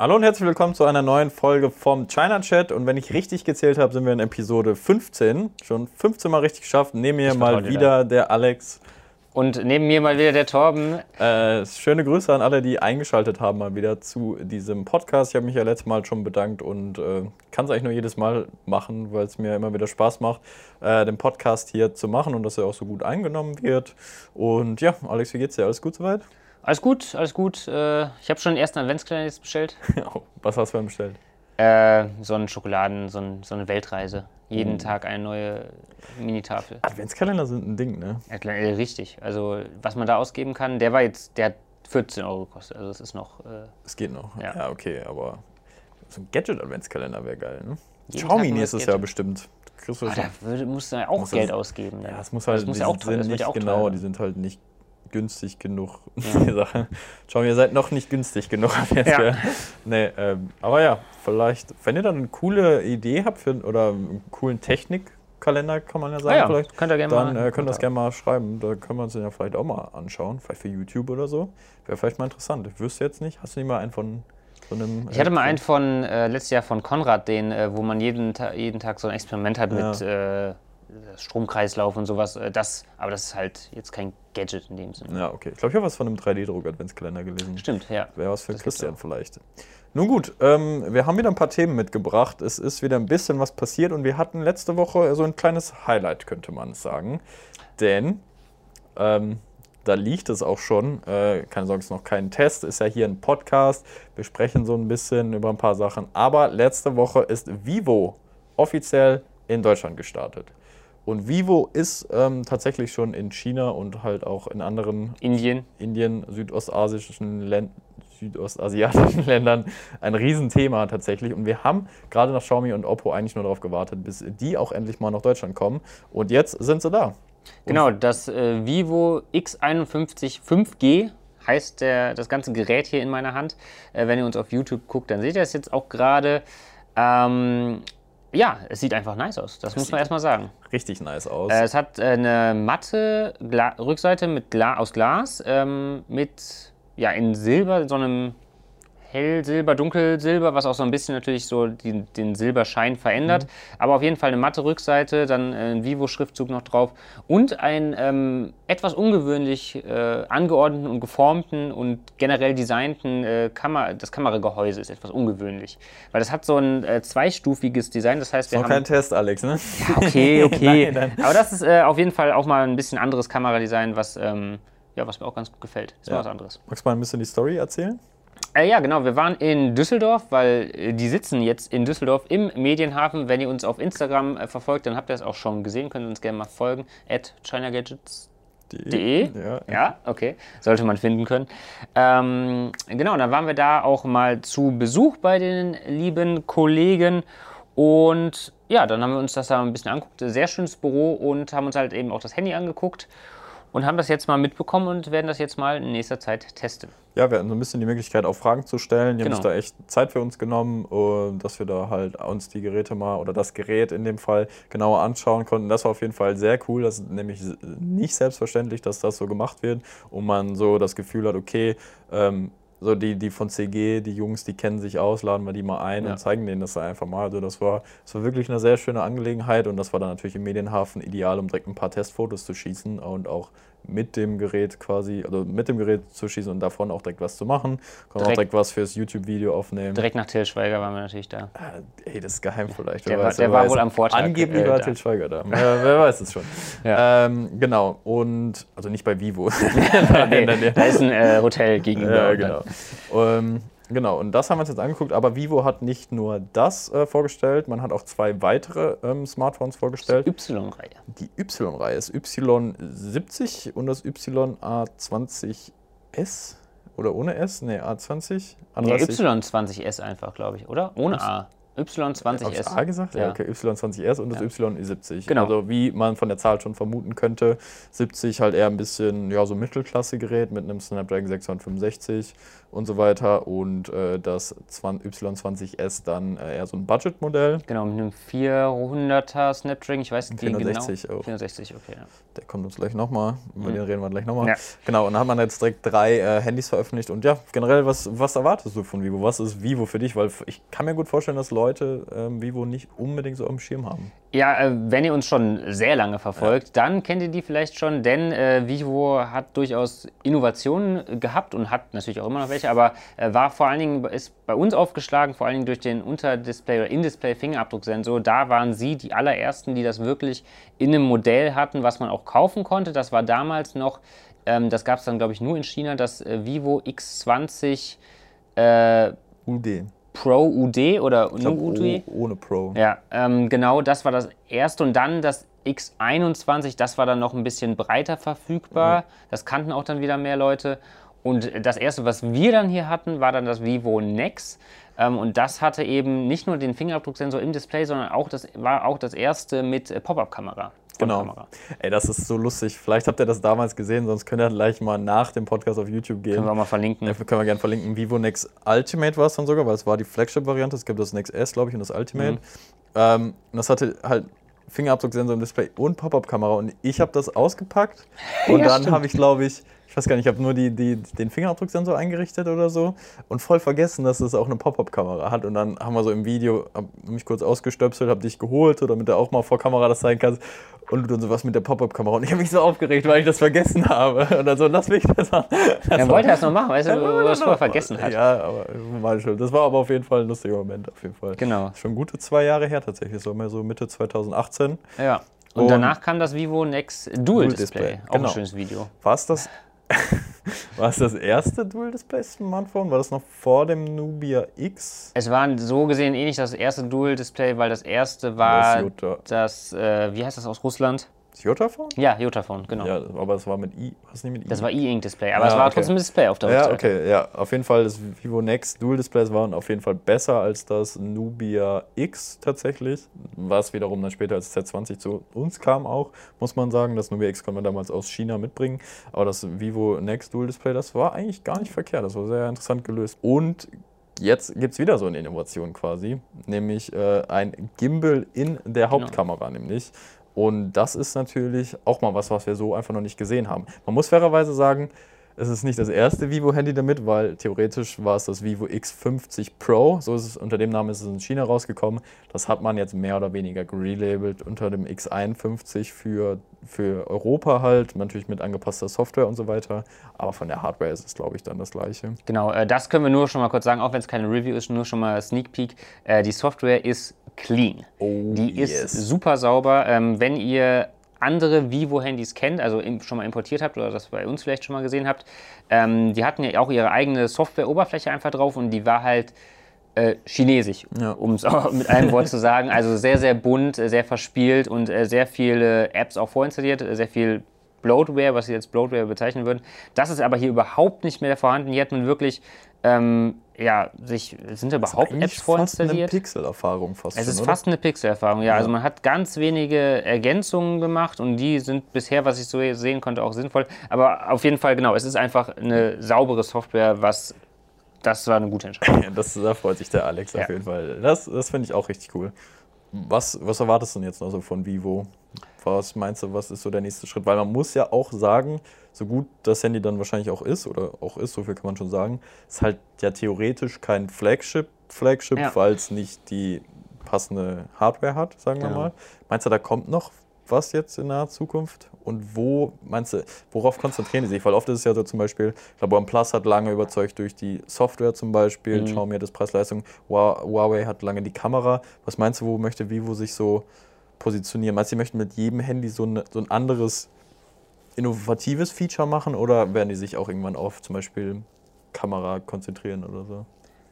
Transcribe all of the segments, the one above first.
Hallo und herzlich willkommen zu einer neuen Folge vom China Chat. Und wenn ich richtig gezählt habe, sind wir in Episode 15. Schon 15 Mal richtig geschafft. Neben mir mal wieder der Alex. Und neben mir mal wieder der Torben. Äh, schöne Grüße an alle, die eingeschaltet haben, mal wieder zu diesem Podcast. Ich habe mich ja letztes Mal schon bedankt und äh, kann es eigentlich nur jedes Mal machen, weil es mir immer wieder Spaß macht, äh, den Podcast hier zu machen und dass er auch so gut eingenommen wird. Und ja, Alex, wie geht's dir? Alles gut soweit? Alles gut, alles gut. Äh, ich habe schon den ersten Adventskalender jetzt bestellt. Was hast du denn bestellt? Äh, so ein Schokoladen, so, ein, so eine Weltreise. Jeden mhm. Tag eine neue Mini-Tafel. Adventskalender sind ein Ding, ne? Ja, äh, richtig. Also, was man da ausgeben kann, der war jetzt, der hat 14 Euro gekostet. Also, es ist noch. Äh, es geht noch. Ja. ja, okay, aber so ein Gadget-Adventskalender wäre geil, ne? Xiaomi nächstes Jahr bestimmt. Du ah, da würde, musst du ja auch Geld das, ausgeben. Ja, das muss halt, das muss ja auch teuer, nicht, genau, die sind halt nicht günstig genug. Ja. Schau, ihr seid noch nicht günstig genug. Jetzt ja. Nee, ähm, aber ja, vielleicht, wenn ihr dann eine coole Idee habt für, oder einen coolen Technikkalender, kann man ja sagen, ah ja, vielleicht, könnt ihr gerne dann äh, könnt ihr das gerne mal schreiben. Da können wir uns den ja vielleicht auch mal anschauen. Vielleicht für YouTube oder so. Wäre vielleicht mal interessant. Ich wüsste jetzt nicht, hast du nicht mal einen von einem, ich hatte mal einen von äh, letztes Jahr von Konrad, den, äh, wo man jeden, Ta jeden Tag so ein Experiment hat ja. mit äh, Stromkreislauf und sowas. Äh, das, aber das ist halt jetzt kein Gadget in dem Sinne. Ja, okay. Ich glaube, ich habe was von einem 3D-Druck-Adventskalender gelesen. Stimmt, ja. Wäre was für das Christian vielleicht. Nun gut, ähm, wir haben wieder ein paar Themen mitgebracht. Es ist wieder ein bisschen was passiert und wir hatten letzte Woche so ein kleines Highlight, könnte man sagen. Denn ähm, da liegt es auch schon. Äh, keine Sorge, es ist noch kein Test, ist ja hier ein Podcast. Wir sprechen so ein bisschen über ein paar Sachen. Aber letzte Woche ist Vivo offiziell in Deutschland gestartet. Und Vivo ist ähm, tatsächlich schon in China und halt auch in anderen Indien, Indien südostasischen, Län südostasiatischen Ländern ein Riesenthema tatsächlich. Und wir haben gerade nach Xiaomi und Oppo eigentlich nur darauf gewartet, bis die auch endlich mal nach Deutschland kommen. Und jetzt sind sie da. Genau, das äh, Vivo X51 5G heißt der, das ganze Gerät hier in meiner Hand. Äh, wenn ihr uns auf YouTube guckt, dann seht ihr es jetzt auch gerade. Ähm, ja, es sieht einfach nice aus. Das, das muss man erstmal sagen. Richtig nice aus. Äh, es hat äh, eine matte Gla Rückseite mit Gla aus Glas ähm, mit ja in Silber, so einem Hellsilber, Dunkelsilber, was auch so ein bisschen natürlich so die, den Silberschein verändert. Mhm. Aber auf jeden Fall eine matte Rückseite, dann ein Vivo-Schriftzug noch drauf und ein ähm, etwas ungewöhnlich äh, angeordneten und geformten und generell designten äh, Kamera, das Kameragehäuse ist etwas ungewöhnlich. Weil das hat so ein äh, zweistufiges Design, das heißt, wir ist haben... kein Test, Alex, ne? Ja, okay, okay. nein, nein. Aber das ist äh, auf jeden Fall auch mal ein bisschen anderes Kameradesign, was, ähm, ja, was mir auch ganz gut gefällt. Ist ja. mal was anderes. Magst du mal ein bisschen die Story erzählen? Äh, ja, genau. Wir waren in Düsseldorf, weil äh, die sitzen jetzt in Düsseldorf im Medienhafen. Wenn ihr uns auf Instagram äh, verfolgt, dann habt ihr es auch schon gesehen. Könnt ihr uns gerne mal folgen. At chinagadgets.de. Ja, ja, okay. Sollte man finden können. Ähm, genau, dann waren wir da auch mal zu Besuch bei den lieben Kollegen. Und ja, dann haben wir uns das da ein bisschen angeguckt. Sehr schönes Büro und haben uns halt eben auch das Handy angeguckt und haben das jetzt mal mitbekommen und werden das jetzt mal in nächster Zeit testen. Ja, wir hatten so ein bisschen die Möglichkeit, auch Fragen zu stellen. Die genau. haben sich da echt Zeit für uns genommen, äh, dass wir da halt uns die Geräte mal oder das Gerät in dem Fall genauer anschauen konnten. Das war auf jeden Fall sehr cool. Das ist nämlich nicht selbstverständlich, dass das so gemacht wird und man so das Gefühl hat, okay, ähm, so die, die von CG, die Jungs, die kennen sich aus, laden wir die mal ein ja. und zeigen denen das einfach mal. Also das war, das war wirklich eine sehr schöne Angelegenheit und das war dann natürlich im Medienhafen ideal, um direkt ein paar Testfotos zu schießen und auch mit dem Gerät quasi, also mit dem Gerät zu schießen und davon auch direkt was zu machen. Können direkt, auch direkt was fürs YouTube-Video aufnehmen. Direkt nach Till Schweiger waren wir natürlich da. Äh, ey, das ist geheim vielleicht. Der, war, der war wohl am Vortag. Angeblich äh, war Till Schweiger da. ja, wer weiß es schon. Ja. Ähm, genau, und also nicht bei Vivo. nee, da ist ein äh, Hotel gegenüber. Ja, genau. Genau, und das haben wir uns jetzt angeguckt. Aber Vivo hat nicht nur das äh, vorgestellt, man hat auch zwei weitere ähm, Smartphones vorgestellt. Die Y-Reihe. Die Y-Reihe ist Y70 und das YA20S. Oder ohne S? Ne, A20. Nee, Y20S einfach, glaube ich, oder? Ohne A. Y20S. Hab A gesagt? Ja, ja okay. Y20S und das Y70. Genau. Also wie man von der Zahl schon vermuten könnte, 70 halt eher ein bisschen, ja, so Mittelklasse-Gerät mit einem Snapdragon 665 und so weiter. Und äh, das Y20S dann äh, eher so ein Budget-Modell. Genau, mit einem 400er Snapdragon, ich weiß nicht genau. 460 auch. 460, okay. Ja. Der kommt uns gleich nochmal, über mhm. den reden wir gleich nochmal. Ja. Genau, und dann hat man jetzt direkt drei äh, Handys veröffentlicht. Und ja, generell, was, was erwartest du von Vivo? Was ist Vivo für dich? Weil ich kann mir gut vorstellen, dass Leute ähm, Vivo nicht unbedingt so am Schirm haben. Ja, äh, wenn ihr uns schon sehr lange verfolgt, ja. dann kennt ihr die vielleicht schon, denn äh, Vivo hat durchaus Innovationen gehabt und hat natürlich auch immer noch welche, aber äh, war vor allen Dingen, ist bei uns aufgeschlagen, vor allen Dingen durch den Unterdisplay- oder In-Display-Fingerabdrucksensor. Da waren sie die allerersten, die das wirklich in einem Modell hatten, was man auch kaufen konnte. Das war damals noch, ähm, das gab es dann glaube ich nur in China, das äh, Vivo X20 äh, UD. Pro UD oder nur UD? Ohne Pro. Ja, ähm, genau, das war das erste. Und dann das X21, das war dann noch ein bisschen breiter verfügbar. Mhm. Das kannten auch dann wieder mehr Leute. Und das erste, was wir dann hier hatten, war dann das Vivo Nex. Ähm, und das hatte eben nicht nur den Fingerabdrucksensor im Display, sondern auch das war auch das erste mit äh, Pop-up-Kamera. Genau. Kamera. Ey, das ist so lustig. Vielleicht habt ihr das damals gesehen, sonst könnt ihr gleich mal nach dem Podcast auf YouTube gehen. Können wir auch mal verlinken. Ja, können wir gerne verlinken. Vivo Nex Ultimate war es dann sogar, weil es war die Flagship-Variante. Es gibt das Nex S, glaube ich, und das Ultimate. Mhm. Ähm, und das hatte halt Fingerabdrucksensor im Display und Pop-up-Kamera. Und ich habe das ausgepackt und ja, dann habe ich, glaube ich, ich weiß gar nicht, ich habe nur die, die, den Fingerabdrucksensor eingerichtet oder so und voll vergessen, dass es auch eine Pop-Up-Kamera hat. Und dann haben wir so im Video, mich kurz ausgestöpselt, habe dich geholt, damit du auch mal vor Kamera das zeigen kannst. Und du dann sowas mit der Pop-Up-Kamera. Und ich habe mich so aufgeregt, weil ich das vergessen habe. Und dann so, lass mich das machen. Er wollte das noch machen, weißt du, ja, das vorher vergessen hast. Ja, aber mal schon. Das war aber auf jeden Fall ein lustiger Moment, auf jeden Fall. Genau. Schon gute zwei Jahre her tatsächlich, so mehr so Mitte 2018. Ja. Und, und danach kam das Vivo Next Dual, Dual Display. Display. Auch genau. ein schönes Video. War es das war es das erste Dual-Display-Smartphone? War das noch vor dem Nubia X? Es war so gesehen ähnlich das erste Dual-Display, weil das erste war das, das äh, wie heißt das aus Russland? Das Jotaphone? Ja, Jotaphone, genau. Ja, aber es war mit i, was nicht mit i? Das war E-Ink-Display, aber ja, es war okay. trotzdem ein Display auf der Rückseite. Ja, okay, ja. Auf jeden Fall, das Vivo Next Dual-Displays waren auf jeden Fall besser als das Nubia X tatsächlich, was wiederum dann später als Z20 zu uns kam auch, muss man sagen. Das Nubia X konnte man damals aus China mitbringen, aber das Vivo Next Dual-Display, das war eigentlich gar nicht verkehrt, das war sehr interessant gelöst. Und jetzt gibt es wieder so eine Innovation quasi, nämlich äh, ein Gimbal in der genau. Hauptkamera, genau. nämlich. Und das ist natürlich auch mal was, was wir so einfach noch nicht gesehen haben. Man muss fairerweise sagen, es ist nicht das erste Vivo-Handy damit, weil theoretisch war es das Vivo X50 Pro. So ist es, unter dem Namen ist es in China rausgekommen. Das hat man jetzt mehr oder weniger relabelt unter dem X51 für, für Europa halt, natürlich mit angepasster Software und so weiter. Aber von der Hardware ist es, glaube ich, dann das gleiche. Genau, äh, das können wir nur schon mal kurz sagen, auch wenn es keine Review ist, nur schon mal Sneak Peek. Äh, die Software ist clean. Oh, die ist yes. super sauber. Ähm, wenn ihr andere Vivo-Handys kennt, also schon mal importiert habt oder das bei uns vielleicht schon mal gesehen habt, ähm, die hatten ja auch ihre eigene Software-Oberfläche einfach drauf und die war halt äh, chinesisch, ja. um es mit einem Wort zu sagen. Also sehr, sehr bunt, sehr verspielt und äh, sehr viele Apps auch vorinstalliert, sehr viel Bloatware, was sie jetzt Bloatware bezeichnen würden. Das ist aber hier überhaupt nicht mehr vorhanden. Hier hat man wirklich ähm, ja, sich, sind da überhaupt Apps vorinstalliert? Es ist eine Pixel-Erfahrung fast. Es ist schon, fast eine Pixel-Erfahrung, ja. ja. Also man hat ganz wenige Ergänzungen gemacht und die sind bisher, was ich so sehen konnte, auch sinnvoll. Aber auf jeden Fall, genau, es ist einfach eine saubere Software, was das war eine gute Entscheidung. Ja, das, da freut sich der Alex ja. auf jeden Fall. Das, das finde ich auch richtig cool. Was, was erwartest du denn jetzt noch so von Vivo? Was meinst du, was ist so der nächste Schritt? Weil man muss ja auch sagen, so gut das Handy dann wahrscheinlich auch ist, oder auch ist, so viel kann man schon sagen, ist halt ja theoretisch kein Flagship, Flagship, ja. weil es nicht die passende Hardware hat, sagen wir genau. mal. Meinst du, da kommt noch was jetzt in naher Zukunft? Und wo, meinst du, worauf konzentrieren die sich? Weil oft ist es ja so zum Beispiel, ich glaube, OnePlus hat lange überzeugt durch die Software zum Beispiel, mhm. Xiaomi das Preis-Leistung, Huawei hat lange die Kamera. Was meinst du, wo möchte Vivo sich so positionieren? Meinst du, sie möchten mit jedem Handy so, ein, so ein anderes innovatives Feature machen oder werden die sich auch irgendwann auf zum Beispiel Kamera konzentrieren oder so?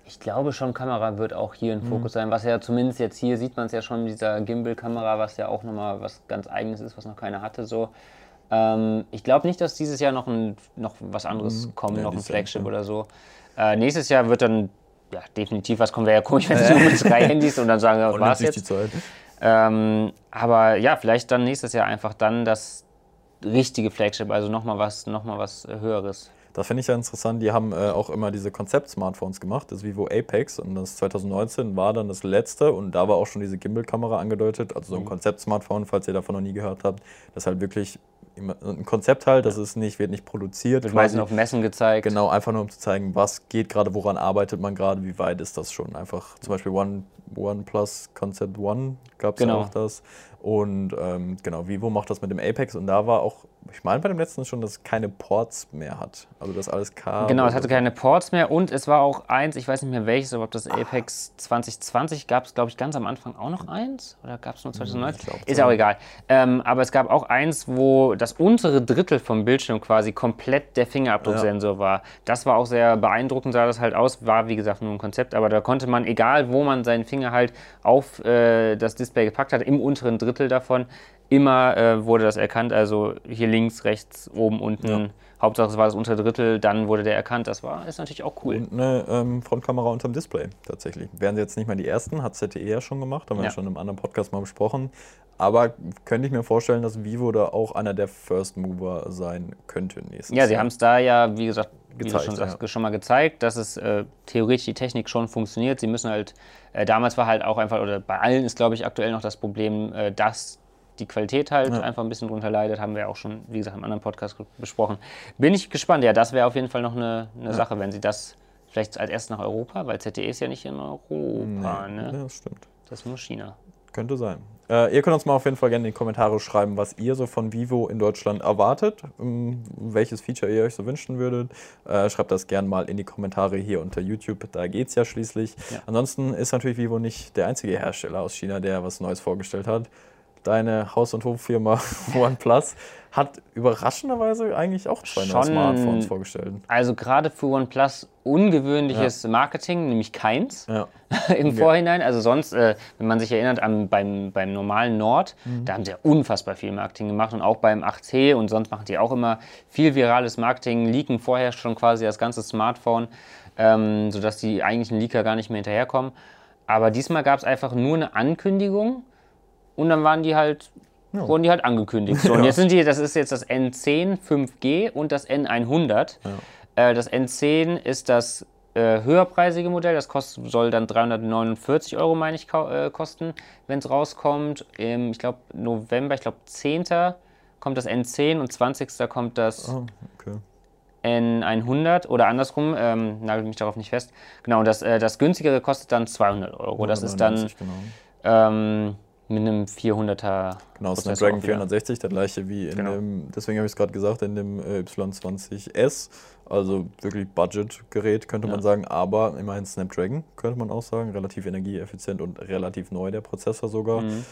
Ich glaube schon, Kamera wird auch hier ein mhm. Fokus sein, was ja zumindest jetzt hier sieht man es ja schon mit dieser Gimbal-Kamera, was ja auch nochmal was ganz Eigenes ist, was noch keiner hatte. So. Ähm, ich glaube nicht, dass dieses Jahr noch, ein, noch was anderes mhm. kommt, ja, noch ein Flagship ja. oder so. Äh, nächstes Jahr wird dann ja, definitiv was kommen wäre ja komisch, wenn sie nur mit drei Handys und dann sagen, was jetzt. Die Zeit. Ähm, aber ja, vielleicht dann nächstes Jahr einfach dann das richtige Flagship, also nochmal was, noch was Höheres. Das finde ich ja interessant. Die haben äh, auch immer diese Konzept-Smartphones gemacht, das Vivo Apex. Und das 2019 war dann das letzte. Und da war auch schon diese Gimbal-Kamera angedeutet. Also so ein mhm. Konzept-Smartphone, falls ihr davon noch nie gehört habt. Das halt wirklich ein Konzept halt, das ist nicht, wird nicht produziert. Wird meistens auf Messen gezeigt. Genau, einfach nur um zu zeigen, was geht gerade, woran arbeitet man gerade, wie weit ist das schon. Einfach zum Beispiel One, OnePlus Concept One gab es genau. auch das. Und ähm, genau, Vivo macht das mit dem Apex und da war auch, ich meine bei dem letzten schon, dass es keine Ports mehr hat. Also das alles Kabel. Genau, es hatte keine Ports mehr und es war auch eins, ich weiß nicht mehr welches, aber ob das Apex 2020 gab es, glaube ich, ganz am Anfang auch noch eins oder gab es nur 2019? Hm, Ist so. auch egal. Ähm, aber es gab auch eins, wo das untere Drittel vom Bildschirm quasi komplett der Fingerabdrucksensor ja. war. Das war auch sehr beeindruckend, sah das halt aus, war wie gesagt nur ein Konzept, aber da konnte man, egal wo man seinen Finger halt auf äh, das Display gepackt hat, im unteren Drittel davon. Immer äh, wurde das erkannt, also hier links, rechts, oben, unten. Ja. Hauptsache es war das untere Drittel, dann wurde der erkannt. Das war ist natürlich auch cool. Und eine ähm, Frontkamera unterm Display tatsächlich. Wären sie jetzt nicht mal die ersten, hat ZTE ja schon gemacht, haben wir ja. schon in einem anderen Podcast mal besprochen. Aber könnte ich mir vorstellen, dass Vivo da auch einer der First Mover sein könnte nächstes Ja, sie haben es da ja, wie gesagt, gezeigt, schon, sagst, ja. schon, mal gezeigt, dass es äh, theoretisch die Technik schon funktioniert. Sie müssen halt, äh, damals war halt auch einfach, oder bei allen ist, glaube ich, aktuell noch das Problem, äh, dass die Qualität halt ja. einfach ein bisschen drunter leidet, haben wir auch schon, wie gesagt, im anderen Podcast besprochen. Bin ich gespannt, ja, das wäre auf jeden Fall noch eine, eine ja. Sache, wenn sie das vielleicht als erstes nach Europa, weil ZTE ist ja nicht in Europa, nee. ne? Ja, das stimmt. Das ist nur China. Könnte sein. Äh, ihr könnt uns mal auf jeden Fall gerne in die Kommentare schreiben, was ihr so von Vivo in Deutschland erwartet, ähm, welches Feature ihr euch so wünschen würdet. Äh, schreibt das gerne mal in die Kommentare hier unter YouTube, da geht es ja schließlich. Ja. Ansonsten ist natürlich Vivo nicht der einzige Hersteller aus China, der was Neues vorgestellt hat deine Haus- und Hoffirma OnePlus hat überraschenderweise eigentlich auch zwei neue Smartphones vorgestellt. Also gerade für OnePlus ungewöhnliches ja. Marketing, nämlich keins ja. im ja. Vorhinein. Also sonst, äh, wenn man sich erinnert, am, beim, beim normalen Nord, mhm. da haben sie ja unfassbar viel Marketing gemacht und auch beim 8T und sonst machen die auch immer viel virales Marketing, leaken vorher schon quasi das ganze Smartphone, ähm, sodass die eigentlichen Leaker gar nicht mehr hinterherkommen. Aber diesmal gab es einfach nur eine Ankündigung und dann waren die halt, ja. wurden die halt angekündigt. So, und jetzt sind die, das ist jetzt das N10 5G und das N100. Ja. Äh, das N10 ist das äh, höherpreisige Modell, das kostet, soll dann 349 Euro, meine ich, äh, kosten, wenn es rauskommt. Im, ich glaube, November, ich glaube, 10. kommt das N10 und 20. kommt das oh, okay. N100 oder andersrum, ähm, nagelt mich darauf nicht fest. Genau, das, äh, das günstigere kostet dann 200 Euro. Ja, das ist dann. Genau. Ähm, mit einem 400er. Genau, Snapdragon 460, der gleiche wie in genau. dem, deswegen habe ich es gerade gesagt, in dem äh, Y20S. Also wirklich Budget-Gerät, könnte ja. man sagen, aber immerhin Snapdragon, könnte man auch sagen. Relativ energieeffizient und relativ neu, der Prozessor sogar. Mhm.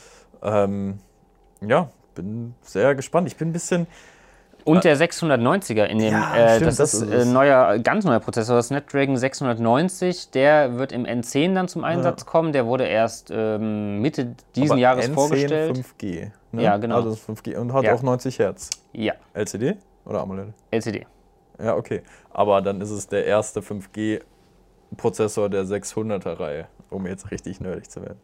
Ähm, ja, bin sehr gespannt. Ich bin ein bisschen und der 690er in dem, ja, äh, stimmt, das, das, ist ein neuer, ganz neuer Prozessor, Snapdragon 690, der wird im N10 dann zum Einsatz ja. kommen. Der wurde erst ähm, Mitte diesen Aber Jahres N10 vorgestellt. 5G. Ne? Ja, genau. Also 5G und hat ja. auch 90 Hertz. Ja. LCD oder AMOLED? LCD. Ja, okay. Aber dann ist es der erste 5G-Prozessor der 600er-Reihe, um jetzt richtig nerdig zu werden.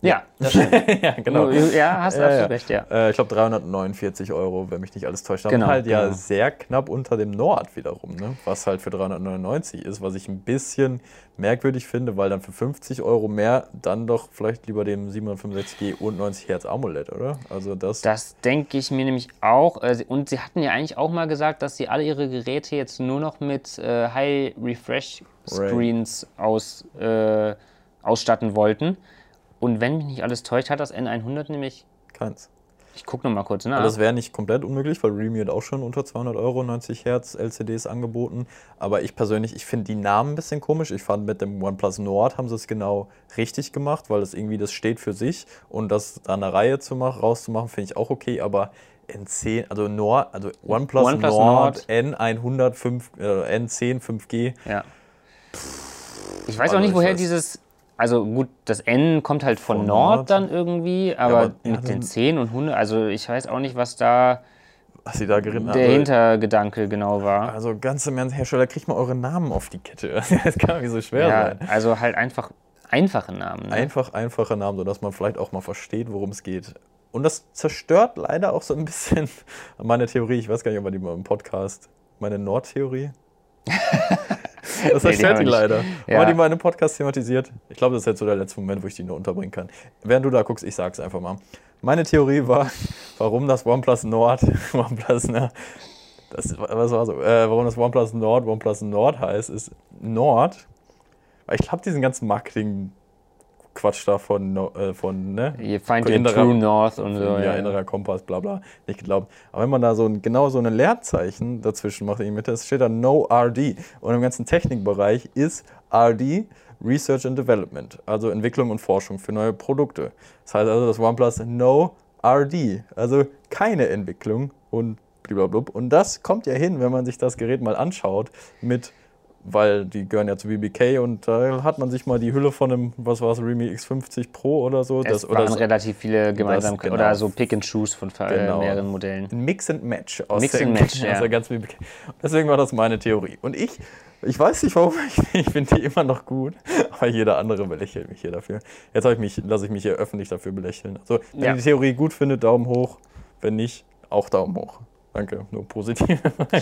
Ja, das stimmt. ja, genau. Ja, hast du ja, absolut recht, ja. Äh, ich glaube 349 Euro, wenn mich nicht alles täuscht. Genau, halt genau. ja sehr knapp unter dem Nord wiederum, ne? was halt für 399 ist, was ich ein bisschen merkwürdig finde, weil dann für 50 Euro mehr dann doch vielleicht lieber dem 765G und 90 Hertz AMOLED, oder? Also das. Das denke ich mir nämlich auch. Äh, und sie hatten ja eigentlich auch mal gesagt, dass sie alle ihre Geräte jetzt nur noch mit äh, High Refresh Screens aus, äh, ausstatten wollten. Und wenn mich nicht alles täuscht, hat das N100 nämlich. Keins. Ich gucke nochmal kurz nach. Also das wäre nicht komplett unmöglich, weil Realme hat auch schon unter 200 Euro 90 Hertz LCDs angeboten. Aber ich persönlich, ich finde die Namen ein bisschen komisch. Ich fand mit dem OnePlus Nord haben sie es genau richtig gemacht, weil das irgendwie, das steht für sich. Und das da eine Reihe zu machen, rauszumachen, finde ich auch okay. Aber N10, also Nord, also OnePlus, OnePlus Nord, Nord, N100, 5, äh, N10 5G. Ja. ich weiß auch nicht, woher dieses also gut, das N kommt halt von, von Nord, Nord, dann irgendwie, aber, ja, aber mit den 10 und 100, also ich weiß auch nicht, was da was sie da geritten der also, Hintergedanke genau war. Also ganze Hersteller, kriegt mal eure Namen auf die Kette. das kann nicht so schwer ja, sein. Also halt einfach einfache Namen. Ne? Einfach einfache Namen, sodass man vielleicht auch mal versteht, worum es geht. Und das zerstört leider auch so ein bisschen meine Theorie. Ich weiß gar nicht, ob man die mal im Podcast, meine Nordtheorie. das die, die leider. Ja. Haben wir die mal in einem Podcast thematisiert? Ich glaube, das ist jetzt so der letzte Moment, wo ich die nur unterbringen kann. Während du da guckst, ich sag's einfach mal. Meine Theorie war, warum das OnePlus Nord, OnePlus, ne, das, was war so, äh, warum das OnePlus Nord OnePlus Nord heißt, ist Nord, weil ich glaube, diesen ganzen Marketing Quatsch da von, äh, von ne? You find your true north und so. Ja, ja, innerer Kompass, bla bla, nicht geglaubt. Aber wenn man da so ein, genau so ein Leerzeichen dazwischen macht in Mitte, steht da No RD. Und im ganzen Technikbereich ist RD Research and Development, also Entwicklung und Forschung für neue Produkte. Das heißt also, das OnePlus No RD, also keine Entwicklung und blablabla. Und das kommt ja hin, wenn man sich das Gerät mal anschaut mit weil die gehören ja zu BBK und da hat man sich mal die Hülle von einem, was war es, Realme X50 Pro oder so. Es das, waren oder relativ viele Gemeinsamkeiten genau. oder so Pick and Choose von genau. mehreren Modellen. Mix and Match aus Mix and Match, ja. ganz BBK. Deswegen war das meine Theorie. Und ich, ich weiß nicht warum, ich, ich finde die immer noch gut, aber jeder andere belächelt mich hier dafür. Jetzt ich mich, lasse ich mich hier öffentlich dafür belächeln. Also, wenn ja. ihr die Theorie gut findet, Daumen hoch. Wenn nicht, auch Daumen hoch. Danke, nur positiv.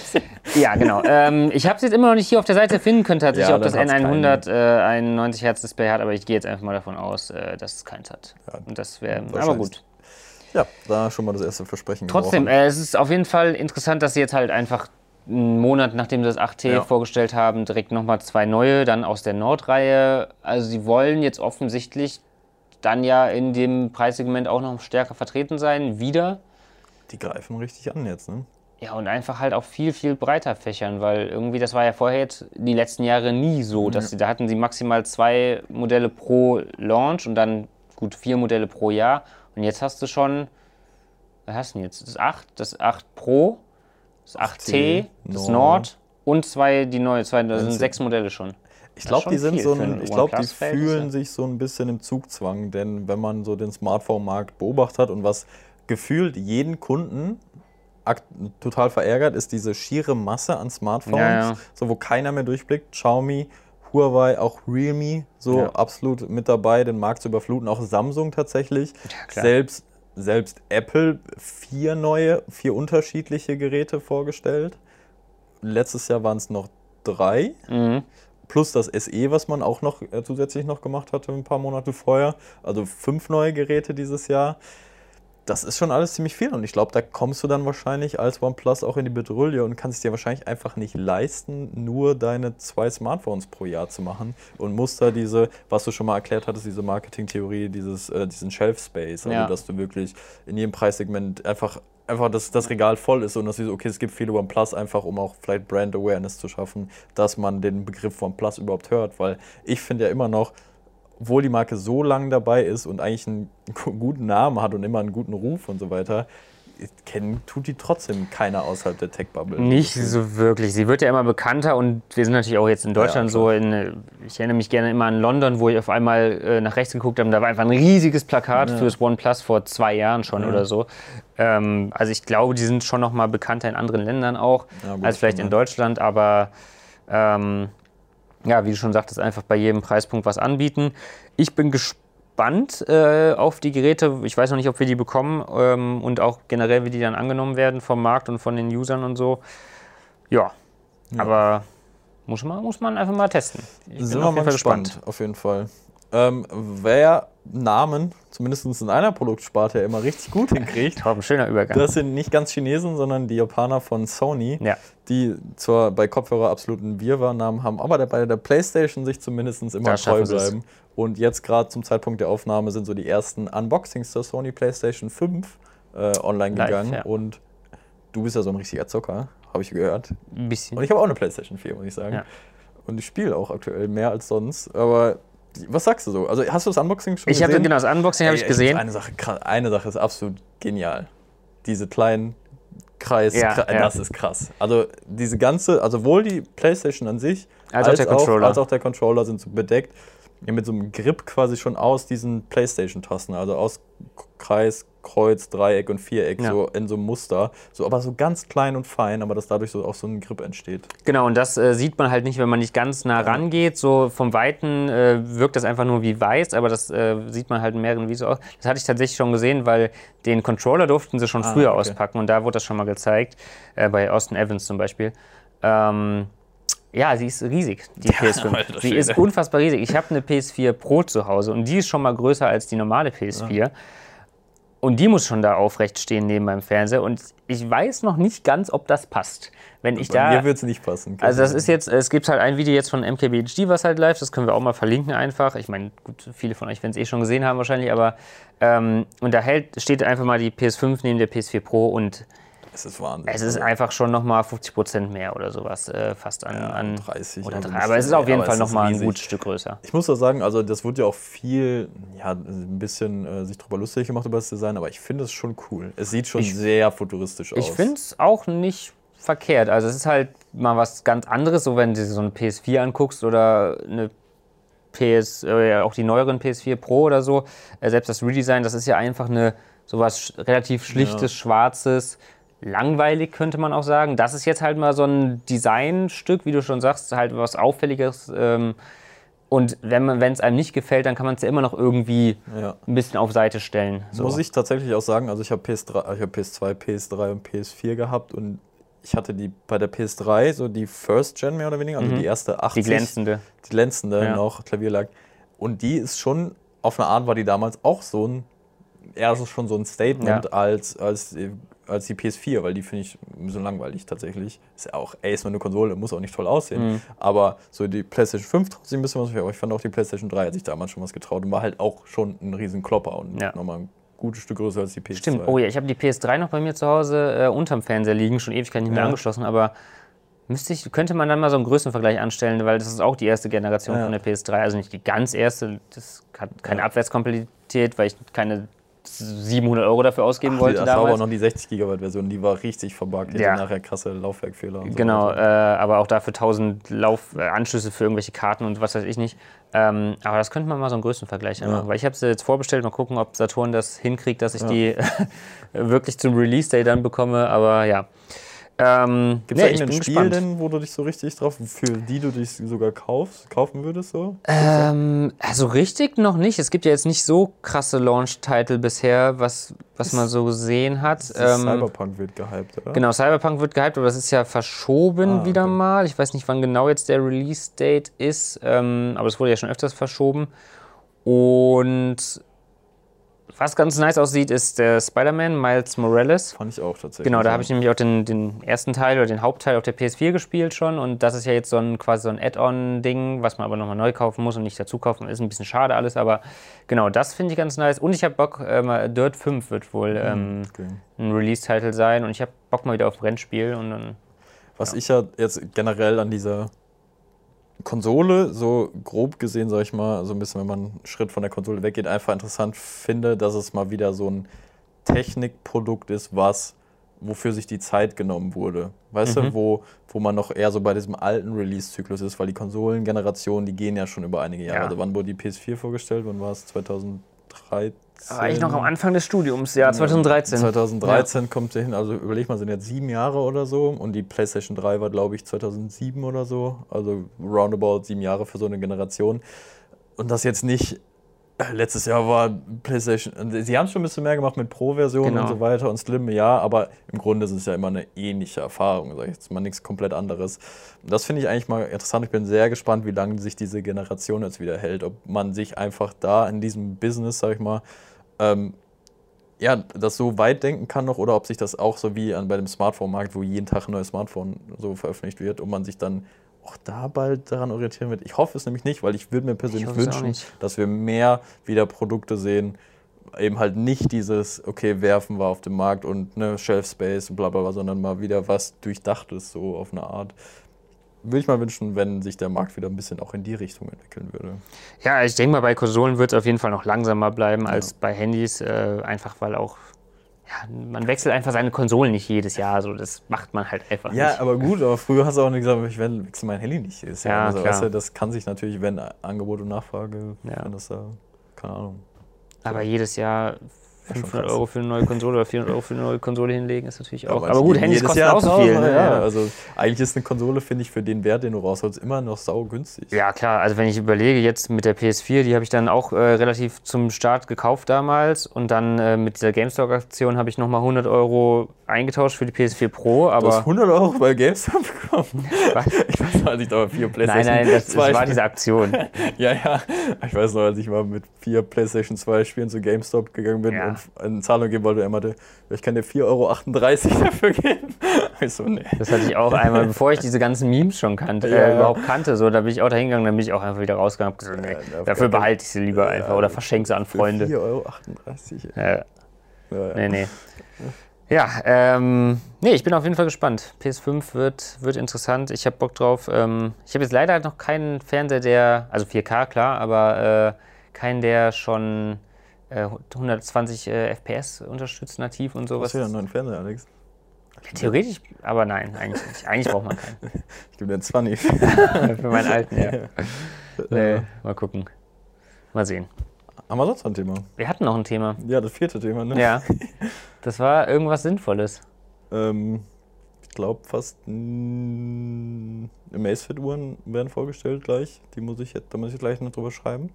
ja, genau. Ähm, ich habe es jetzt immer noch nicht hier auf der Seite finden können, tatsächlich, ja, ob das N100 äh, ein 90 Hertz Display hat, aber ich gehe jetzt einfach mal davon aus, äh, dass es keins hat. Ja, Und das wäre, aber gut. Ja, da schon mal das erste Versprechen. Trotzdem, äh, es ist auf jeden Fall interessant, dass sie jetzt halt einfach einen Monat nachdem sie das 8T ja. vorgestellt haben, direkt nochmal zwei neue, dann aus der Nordreihe. Also sie wollen jetzt offensichtlich dann ja in dem Preissegment auch noch stärker vertreten sein, wieder. Die greifen richtig an jetzt, ne? Ja, und einfach halt auch viel, viel breiter fächern, weil irgendwie, das war ja vorher jetzt die letzten Jahre nie so, dass ja. sie, da hatten sie maximal zwei Modelle pro Launch und dann gut vier Modelle pro Jahr. Und jetzt hast du schon, was hast du denn jetzt? Das 8, das 8 Pro, das 8T, das Nord und zwei, die neue, zwei, das sind sechs Modelle schon. Ich glaube, die sind so ein, ich glaube, die fühlen sich so ein bisschen im Zugzwang, denn wenn man so den Smartphone-Markt beobachtet hat und was gefühlt jeden Kunden total verärgert, ist diese schiere Masse an Smartphones, ja, ja. so wo keiner mehr durchblickt. Xiaomi, Huawei, auch Realme, so ja. absolut mit dabei, den Markt zu überfluten. Auch Samsung tatsächlich. selbst, selbst Apple vier neue, vier unterschiedliche Geräte vorgestellt. Letztes Jahr waren es noch drei. Mhm. Plus das SE, was man auch noch äh, zusätzlich noch gemacht hatte, ein paar Monate vorher. Also fünf neue Geräte dieses Jahr das ist schon alles ziemlich viel und ich glaube, da kommst du dann wahrscheinlich als OnePlus auch in die Bedrulle und kannst es dir wahrscheinlich einfach nicht leisten, nur deine zwei Smartphones pro Jahr zu machen und musst da diese, was du schon mal erklärt hattest, diese Marketingtheorie, dieses, äh, diesen Shelf Space, also ja. dass du wirklich in jedem Preissegment einfach einfach, dass das Regal voll ist und dass du so, okay, es gibt viele OnePlus einfach, um auch vielleicht Brand Awareness zu schaffen, dass man den Begriff OnePlus überhaupt hört, weil ich finde ja immer noch, obwohl die Marke so lange dabei ist und eigentlich einen guten Namen hat und immer einen guten Ruf und so weiter, kennen tut die trotzdem keiner außerhalb der Tech-Bubble. Nicht so wirklich. Sie wird ja immer bekannter und wir sind natürlich auch jetzt in Deutschland ja, so. In, ich erinnere mich gerne immer an London, wo ich auf einmal äh, nach rechts geguckt habe. Da war einfach ein riesiges Plakat ja. fürs OnePlus vor zwei Jahren schon ja. oder so. Ähm, also ich glaube, die sind schon noch mal bekannter in anderen Ländern auch gut, als vielleicht in Deutschland. Aber ähm, ja, wie du schon sagtest, einfach bei jedem Preispunkt was anbieten. Ich bin gespannt äh, auf die Geräte. Ich weiß noch nicht, ob wir die bekommen ähm, und auch generell, wie die dann angenommen werden vom Markt und von den Usern und so. Ja, ja. aber muss man, muss man einfach mal testen. Ich Sind wir mal gespannt, gespannt, auf jeden Fall. Ähm, wer Namen, zumindest in einer Produktsparte, immer richtig gut hinkriegt. Ein schöner Übergang. Das sind nicht ganz Chinesen, sondern die Japaner von Sony, ja. die zwar bei Kopfhörer absoluten Wirrwarr-Namen haben, aber bei der PlayStation sich zumindest immer da treu bleiben. Und jetzt gerade zum Zeitpunkt der Aufnahme sind so die ersten Unboxings zur Sony PlayStation 5 äh, online Live, gegangen. Ja. Und du bist ja so ein richtiger Zocker, habe ich gehört. Ein bisschen. Und ich habe auch eine PlayStation 4, muss ich sagen. Ja. Und ich spiele auch aktuell mehr als sonst. Aber was sagst du so? Also hast du das Unboxing schon ich gesehen? Ich habe genau das Unboxing habe ich gesehen. Eine Sache, eine Sache ist absolut genial. Diese kleinen Kreis, ja, Kreis ja. das ist krass. Also diese ganze, also sowohl die PlayStation an sich als, als, auch, der Controller. als auch der Controller sind so bedeckt mit so einem Grip quasi schon aus diesen PlayStation-Tasten, also aus Kreis, Kreuz, Dreieck und Viereck, ja. so in so einem Muster. So, aber so ganz klein und fein, aber dass dadurch so auch so ein Grip entsteht. Genau, und das äh, sieht man halt nicht, wenn man nicht ganz nah ja. rangeht. So vom Weiten äh, wirkt das einfach nur wie weiß, aber das äh, sieht man halt in mehreren Videos aus. Das hatte ich tatsächlich schon gesehen, weil den Controller durften sie schon ah, früher okay. auspacken und da wurde das schon mal gezeigt, äh, bei Austin Evans zum Beispiel. Ähm, ja, sie ist riesig, die PS5. sie ist unfassbar riesig. Ich habe eine PS4 Pro zu Hause und die ist schon mal größer als die normale PS4. Ja. Und die muss schon da aufrecht stehen neben meinem Fernseher. Und ich weiß noch nicht ganz, ob das passt. Wenn ich Bei da, mir wird es nicht passen. Also das ist jetzt, es gibt halt ein Video jetzt von MKBHD, was halt live, das können wir auch mal verlinken einfach. Ich meine, gut, viele von euch werden es eh schon gesehen haben wahrscheinlich, aber ähm, und da hält, steht einfach mal die PS5 neben der PS4 Pro und es ist Wahnsinn. Es ist einfach schon nochmal 50 Prozent mehr oder sowas, äh, fast an, ja, an 30 oder 3. Aber es ist auf jeden Fall nochmal ein gutes Stück größer. Ich muss auch sagen, also das wurde ja auch viel, ja, ein bisschen äh, sich drüber lustig gemacht über das Design, aber ich finde es schon cool. Es sieht schon ich, sehr futuristisch aus. Ich finde es auch nicht verkehrt. Also es ist halt mal was ganz anderes, so wenn du so eine PS4 anguckst oder eine PS, äh, auch die neueren PS4 Pro oder so, äh, selbst das Redesign, das ist ja einfach eine sowas relativ schlichtes, ja. schwarzes, langweilig, könnte man auch sagen. Das ist jetzt halt mal so ein Designstück, wie du schon sagst, halt was Auffälliges. Ähm, und wenn es einem nicht gefällt, dann kann man es ja immer noch irgendwie ja. ein bisschen auf Seite stellen. So. Muss ich tatsächlich auch sagen, also ich habe PS3, hab PS2, PS3 und PS4 gehabt und ich hatte die bei der PS3, so die First Gen mehr oder weniger, also mhm. die erste 80. Die glänzende. Die glänzende ja. noch, Klavierlack. Und die ist schon, auf eine Art war die damals auch so ein, eher schon so ein Statement ja. als, als als die PS4, weil die finde ich ein bisschen langweilig tatsächlich. Ist ja auch, ey, ist nur eine Konsole, muss auch nicht toll aussehen. Mhm. Aber so die PlayStation 5 traut sich ein bisschen was, aber ich fand auch die PlayStation 3 hat sich damals schon was getraut und war halt auch schon ein riesen Klopper und ja. nochmal ein gutes Stück größer als die PS2. Stimmt, oh ja, ich habe die PS3 noch bei mir zu Hause äh, unterm Fernseher liegen, schon Ewigkeit nicht mehr ja. angeschlossen, aber müsste ich, könnte man dann mal so einen Größenvergleich anstellen, weil das ist auch die erste Generation ja. von der PS3, also nicht die ganz erste, das hat keine ja. Abwärtskompatibilität, weil ich keine 700 Euro dafür ausgeben Ach, wollte. Das damals. war aber noch die 60 Gigabyte Version, die war richtig verbuggt. Die ja. hatte nachher krasse Laufwerkfehler. genau, so äh, aber auch dafür 1000 Lauf äh, Anschlüsse für irgendwelche Karten und was weiß ich nicht. Ähm, aber das könnte man mal so einen Größenvergleich ja. machen, weil ich habe sie jetzt vorbestellt, mal gucken, ob Saturn das hinkriegt, dass ich ja. die wirklich zum Release-Day dann bekomme. Aber ja. Ähm, Gibt es nee, irgendein Spiel gespannt. denn, wo du dich so richtig drauf, für die du dich sogar kaufst, kaufen würdest? So? Ähm, also richtig noch nicht. Es gibt ja jetzt nicht so krasse Launch-Title bisher, was, was man so gesehen hat. Ähm, Cyberpunk wird gehypt, oder? Genau, Cyberpunk wird gehypt, aber das ist ja verschoben ah, wieder okay. mal. Ich weiß nicht, wann genau jetzt der Release-Date ist, ähm, aber es wurde ja schon öfters verschoben. Und was ganz nice aussieht, ist der Spider-Man Miles Morales. Fand ich auch tatsächlich. Genau, da habe ich nämlich auch den, den, ersten Teil oder den Hauptteil auf der PS4 gespielt schon. Und das ist ja jetzt so ein quasi so ein Add-on-Ding, was man aber nochmal neu kaufen muss und nicht dazu kaufen. Ist ein bisschen schade alles, aber genau, das finde ich ganz nice. Und ich habe Bock, äh, Dirt 5 wird wohl mhm, ähm, okay. ein Release-Titel sein. Und ich habe Bock mal wieder auf Rennspiel. Und dann, was ja. ich ja jetzt generell an dieser Konsole, so grob gesehen, sag ich mal, so ein bisschen, wenn man einen Schritt von der Konsole weggeht, einfach interessant finde, dass es mal wieder so ein Technikprodukt ist, was wofür sich die Zeit genommen wurde. Weißt mhm. du, wo, wo man noch eher so bei diesem alten Release-Zyklus ist, weil die Konsolengenerationen, die gehen ja schon über einige Jahre. Ja. Also wann wurde die PS4 vorgestellt? Wann war es? 2013? War ich noch am Anfang des Studiums, ja, 2013. 2013 ja. kommt sie hin, also überleg mal, sind jetzt sieben Jahre oder so und die PlayStation 3 war, glaube ich, 2007 oder so, also roundabout sieben Jahre für so eine Generation. Und das jetzt nicht, letztes Jahr war PlayStation, sie haben schon ein bisschen mehr gemacht mit Pro-Versionen genau. und so weiter und Slim, ja, aber im Grunde ist es ja immer eine ähnliche Erfahrung, sag ich jetzt mal nichts komplett anderes. Das finde ich eigentlich mal interessant, ich bin sehr gespannt, wie lange sich diese Generation jetzt wieder hält, ob man sich einfach da in diesem Business, sag ich mal, ähm, ja, das so weit denken kann noch oder ob sich das auch so wie an, bei dem Smartphone-Markt, wo jeden Tag ein neues Smartphone so veröffentlicht wird und man sich dann auch da bald daran orientieren wird. Ich hoffe es nämlich nicht, weil ich würde mir persönlich wünschen, dass wir mehr wieder Produkte sehen, eben halt nicht dieses, okay, werfen wir auf den Markt und ne, Shelf Space und bla bla bla, sondern mal wieder was Durchdachtes so auf eine Art würde ich mal wünschen, wenn sich der Markt wieder ein bisschen auch in die Richtung entwickeln würde. Ja, ich denke mal, bei Konsolen wird es auf jeden Fall noch langsamer bleiben ja. als bei Handys, äh, einfach weil auch ja, man wechselt einfach seine Konsolen nicht jedes Jahr, so das macht man halt einfach ja, nicht. Ja, aber gut, aber früher hast du auch nicht gesagt, ich wechsle mein Handy nicht jedes Jahr. Ja, also, weißt du, das kann sich natürlich, wenn Angebot und Nachfrage, ja. wenn das da, keine Ahnung. Aber jedes Jahr 500 Euro für eine neue Konsole oder 400 Euro für eine neue Konsole hinlegen ist natürlich auch. Aber, aber gut, Handys kosten Jahr auch so viel. Ne? Ja, also eigentlich ist eine Konsole, finde ich, für den Wert, den du rausholst, immer noch sau günstig. Ja, klar. Also wenn ich überlege, jetzt mit der PS4, die habe ich dann auch äh, relativ zum Start gekauft damals und dann äh, mit dieser GameStop-Aktion habe ich nochmal 100 Euro eingetauscht für die PS4 Pro. Aber du hast 100 Euro bei GameStop bekommen? ich weiß noch, als ich da vier PlayStation Nein, nein, das, das war diese Aktion. ja, ja. Ich weiß noch, als ich mal mit vier PlayStation 2 Spielen zu GameStop gegangen bin ja. Eine Zahlung geben wollte, er meinte, ich kann dir 4,38 Euro dafür geben. Ich so, nee. Das hatte ich auch einmal, bevor ich diese ganzen Memes schon kannte, ja, äh, überhaupt kannte, so, da bin ich auch da hingegangen, dann bin ich auch einfach wieder rausgegangen und gesagt, nee, ja, dafür behalte ich sie lieber einfach oder verschenke sie an Freunde. 4,38 Euro. Ja. Nee, nee. Ja, ähm, nee, ich bin auf jeden Fall gespannt. PS5 wird, wird interessant. Ich habe Bock drauf. Ähm, ich habe jetzt leider halt noch keinen Fernseher, der, also 4K klar, aber äh, keinen, der schon äh, 120 äh, FPS unterstützt nativ und sowas. Was ist einen neuen Fernseher, Alex? Theoretisch, aber nein, eigentlich nicht. Eigentlich braucht man keinen. ich gebe dir einen 20. Für meinen alten, ja. Nee, mal gucken. Mal sehen. Haben wir sonst noch ein Thema? Wir hatten noch ein Thema. Ja, das vierte Thema, ne? Ja. Das war irgendwas Sinnvolles. ähm, ich glaube fast Amazfit-Uhren werden vorgestellt gleich. Die muss ich jetzt, da muss ich gleich noch drüber schreiben.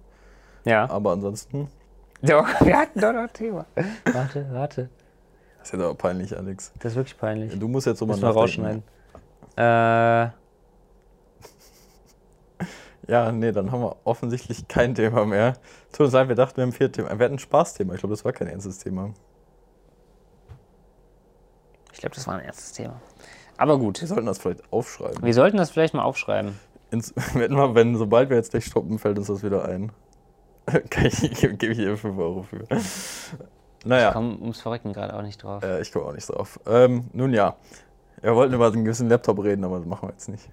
Ja. Aber ansonsten. Doch, wir hatten doch noch ein Thema. Warte, warte. Das ist jetzt aber peinlich, Alex. Das ist wirklich peinlich. Du musst jetzt so mal rausschneiden. Äh. Ja, nee, dann haben wir offensichtlich kein Thema mehr. Tut uns leid, wir dachten, wir haben vier Themen. Wir hatten ein Spaßthema. Ich glaube, das war kein ernstes Thema. Ich glaube, das war ein erstes Thema. Aber gut. Wir sollten das vielleicht aufschreiben. Wir sollten das vielleicht mal aufschreiben. Ins, wenn, wenn, sobald wir jetzt gleich stoppen, fällt uns das wieder ein. Gebe ich hier 5 Euro für. Naja. Ich komme ums Verrecken gerade auch nicht drauf. Äh, ich komme auch nicht drauf. Ähm, nun ja. Wir wollten über einen gewissen Laptop reden, aber das machen wir jetzt nicht.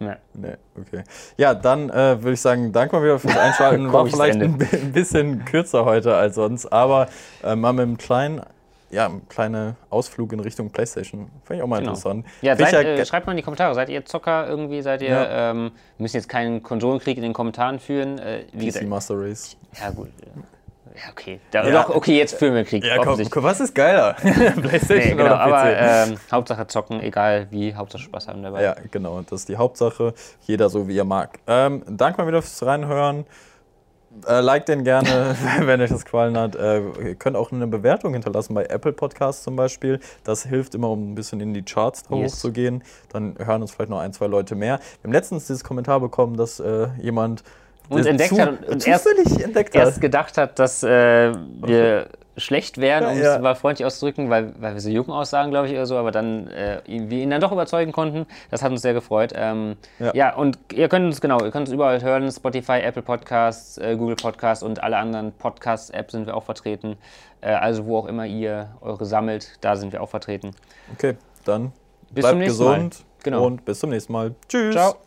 Nee. Nee, okay. Ja, dann äh, würde ich sagen, danke mal wieder fürs Einschalten. War vielleicht ein, ein, bisschen kürzer heute als sonst, aber äh, mal mit einem kleinen, ja, kleinen Ausflug in Richtung Playstation. Fand ich auch mal genau. interessant. Ja, seid, äh, schreibt mal in die Kommentare. Seid ihr Zocker irgendwie? Seid ihr, ja. ähm, müssen jetzt keinen Konsolenkrieg in den Kommentaren führen? Äh, wie PC gesagt, Master Race. Ja, gut. Ja, okay. Da, ja. Doch, okay, jetzt führen wir Krieg. Ja, komm, was ist geiler? Playstation nee, genau, oder PC? Aber ähm, Hauptsache zocken, egal wie, Hauptsache Spaß haben dabei. Ja, genau, das ist die Hauptsache. Jeder so, wie er mag. Ähm, danke mal wieder fürs Reinhören. Äh, like den gerne, wenn euch das gefallen hat. Äh, ihr könnt auch eine Bewertung hinterlassen bei Apple Podcasts zum Beispiel. Das hilft immer, um ein bisschen in die Charts yes. hochzugehen. Dann hören uns vielleicht noch ein, zwei Leute mehr. Wir haben letztens dieses Kommentar bekommen, dass äh, jemand und entdeckt zu, hat und erst, entdeckt erst hat. gedacht hat, dass äh, wir schlecht wären, um ja, es mal freundlich auszudrücken, weil, weil wir so jung aussahen, glaube ich, oder so, aber dann äh, wir ihn dann doch überzeugen konnten. Das hat uns sehr gefreut. Ähm, ja. ja. und ihr könnt uns, genau, ihr könnt uns überall hören, Spotify, Apple Podcasts, äh, Google Podcasts und alle anderen Podcast-Apps sind wir auch vertreten. Äh, also wo auch immer ihr eure sammelt, da sind wir auch vertreten. Okay, dann bis bleibt gesund Mal. Genau. und bis zum nächsten Mal. Tschüss. Ciao.